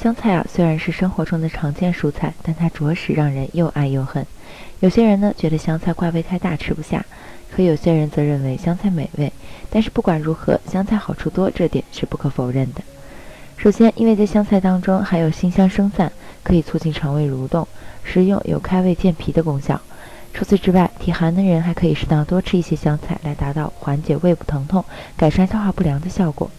香菜啊，虽然是生活中的常见蔬菜，但它着实让人又爱又恨。有些人呢觉得香菜怪味太大，吃不下；可有些人则认为香菜美味。但是不管如何，香菜好处多，这点是不可否认的。首先，因为在香菜当中含有辛香生散，可以促进肠胃蠕动，食用有开胃健脾的功效。除此之外，体寒的人还可以适当多吃一些香菜，来达到缓解胃部疼痛、改善消化不良的效果。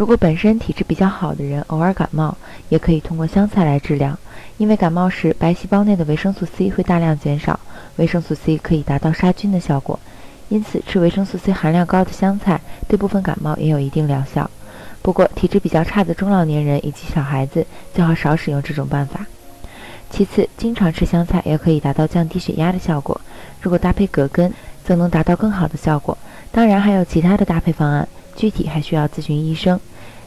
如果本身体质比较好的人偶尔感冒，也可以通过香菜来治疗。因为感冒时白细胞内的维生素 C 会大量减少，维生素 C 可以达到杀菌的效果，因此吃维生素 C 含量高的香菜对部分感冒也有一定疗效。不过，体质比较差的中老年人以及小孩子最好少使用这种办法。其次，经常吃香菜也可以达到降低血压的效果。如果搭配葛根，则能达到更好的效果。当然，还有其他的搭配方案，具体还需要咨询医生。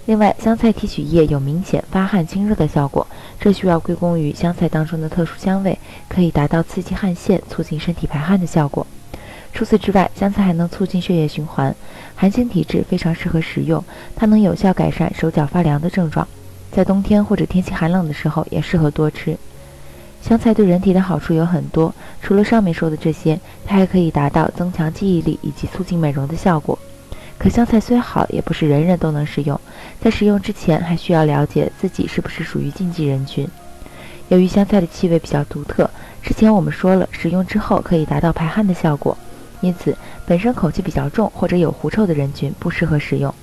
另外，香菜提取液有明显发汗清热的效果，这需要归功于香菜当中的特殊香味，可以达到刺激汗腺、促进身体排汗的效果。除此之外，香菜还能促进血液循环，寒性体质非常适合食用，它能有效改善手脚发凉的症状，在冬天或者天气寒冷的时候也适合多吃。香菜对人体的好处有很多，除了上面说的这些，它还可以达到增强记忆力以及促进美容的效果。可香菜虽好，也不是人人都能食用，在食用之前还需要了解自己是不是属于禁忌人群。由于香菜的气味比较独特，之前我们说了，食用之后可以达到排汗的效果，因此本身口气比较重或者有狐臭的人群不适合食用。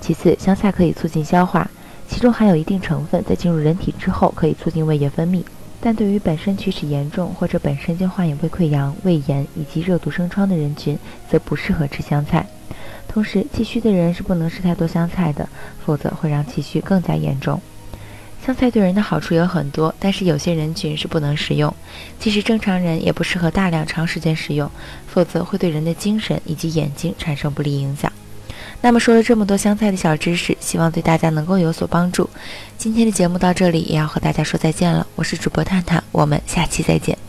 其次，香菜可以促进消化，其中含有一定成分，在进入人体之后可以促进胃液分泌。但对于本身龋齿严重或者本身就患有胃溃疡、胃炎以及热毒生疮的人群，则不适合吃香菜。同时，气虚的人是不能吃太多香菜的，否则会让气虚更加严重。香菜对人的好处有很多，但是有些人群是不能食用，即使正常人也不适合大量长时间食用，否则会对人的精神以及眼睛产生不利影响。那么说了这么多香菜的小知识，希望对大家能够有所帮助。今天的节目到这里，也要和大家说再见了。我是主播探探，我们下期再见。